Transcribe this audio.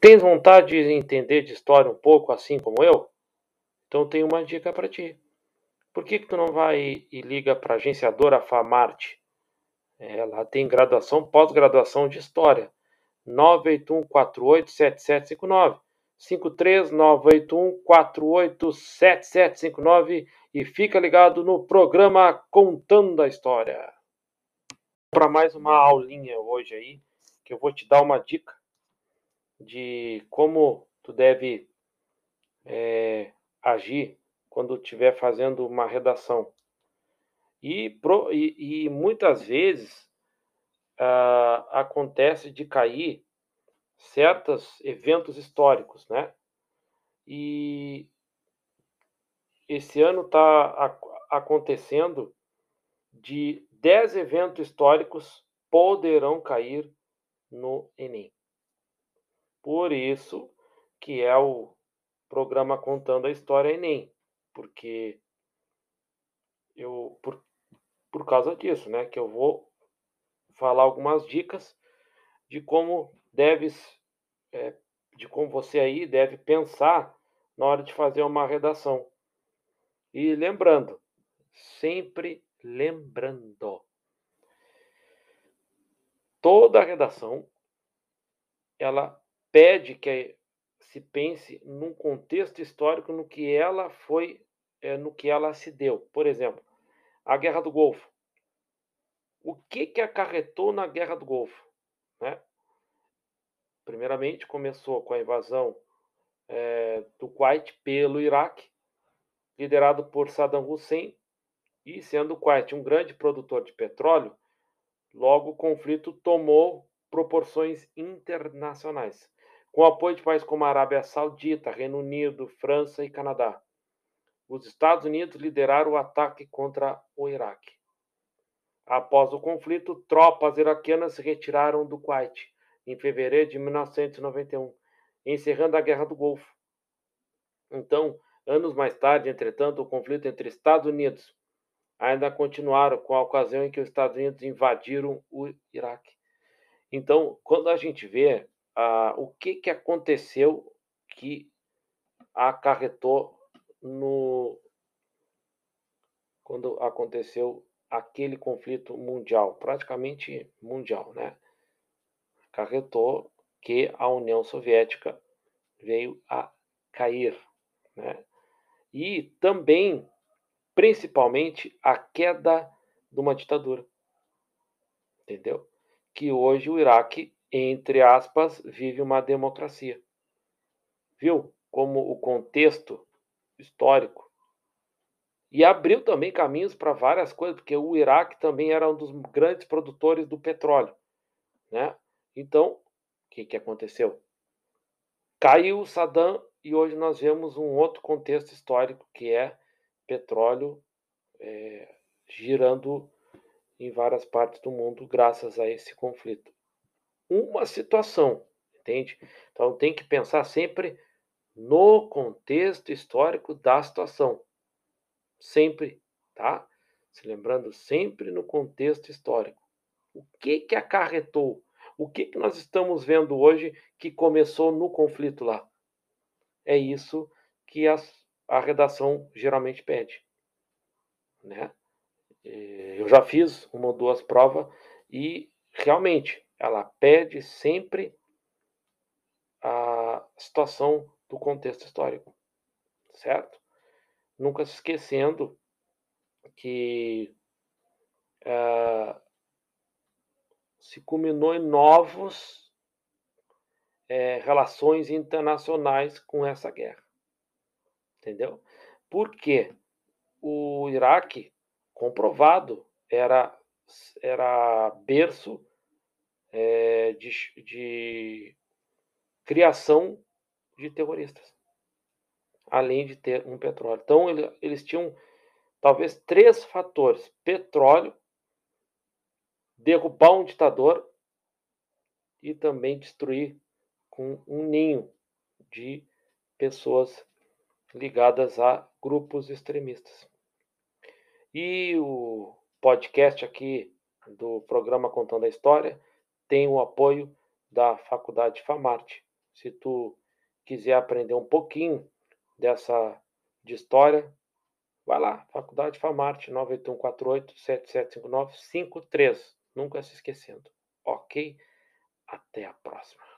Tens vontade de entender de história um pouco assim como eu? Então tenho uma dica para ti. Por que, que tu não vai e liga para a agenciadora Famarte? Ela tem graduação, pós-graduação de História. 981487759. 53981487759 e fica ligado no programa Contando a História. Para mais uma aulinha hoje aí, que eu vou te dar uma dica de como tu deve é, agir quando estiver fazendo uma redação. E, pro, e, e muitas vezes ah, acontece de cair certos eventos históricos, né? E esse ano está acontecendo de 10 eventos históricos poderão cair no Enem. Por isso que é o programa Contando a História Enem, porque eu por, por causa disso, né, que eu vou falar algumas dicas de como deves é, de como você aí deve pensar na hora de fazer uma redação. E lembrando, sempre lembrando, toda redação ela pede que se pense num contexto histórico no que ela foi, é, no que ela se deu. Por exemplo, a Guerra do Golfo. O que que acarretou na Guerra do Golfo? Né? Primeiramente, começou com a invasão é, do Kuwait pelo Iraque, liderado por Saddam Hussein, e sendo o Kuwait um grande produtor de petróleo, logo o conflito tomou proporções internacionais com apoio de países como a Arábia Saudita, Reino Unido, França e Canadá. Os Estados Unidos lideraram o ataque contra o Iraque. Após o conflito, tropas iraquianas se retiraram do Kuwait em fevereiro de 1991, encerrando a Guerra do Golfo. Então, anos mais tarde, entretanto, o conflito entre Estados Unidos ainda continuaram com a ocasião em que os Estados Unidos invadiram o Iraque. Então, quando a gente vê ah, o que, que aconteceu que acarretou no quando aconteceu aquele conflito mundial, praticamente mundial, né? Acarretou que a União Soviética veio a cair, né? E também, principalmente, a queda de uma ditadura, entendeu? Que hoje o Iraque entre aspas, vive uma democracia. Viu como o contexto histórico e abriu também caminhos para várias coisas, porque o Iraque também era um dos grandes produtores do petróleo, né? Então, o que, que aconteceu? Caiu o Saddam e hoje nós vemos um outro contexto histórico que é petróleo é, girando em várias partes do mundo graças a esse conflito uma situação, entende? Então tem que pensar sempre no contexto histórico da situação. Sempre, tá? Se lembrando sempre no contexto histórico. O que que acarretou? O que que nós estamos vendo hoje que começou no conflito lá? É isso que as, a redação geralmente pede, né? Eh, eu já fiz uma ou duas provas e realmente ela pede sempre a situação do contexto histórico, certo? Nunca se esquecendo que uh, se culminou em novos é, relações internacionais com essa guerra, entendeu? Porque o Iraque, comprovado, era era berço é, de, de criação de terroristas, além de ter um petróleo. Então, ele, eles tinham talvez três fatores: petróleo, derrubar um ditador e também destruir com um ninho de pessoas ligadas a grupos extremistas. E o podcast aqui do programa Contando a História tem o apoio da Faculdade FAMARTE, Se tu quiser aprender um pouquinho dessa de história, vai lá, Faculdade Famarte 98148775953, nunca se esquecendo. OK? Até a próxima.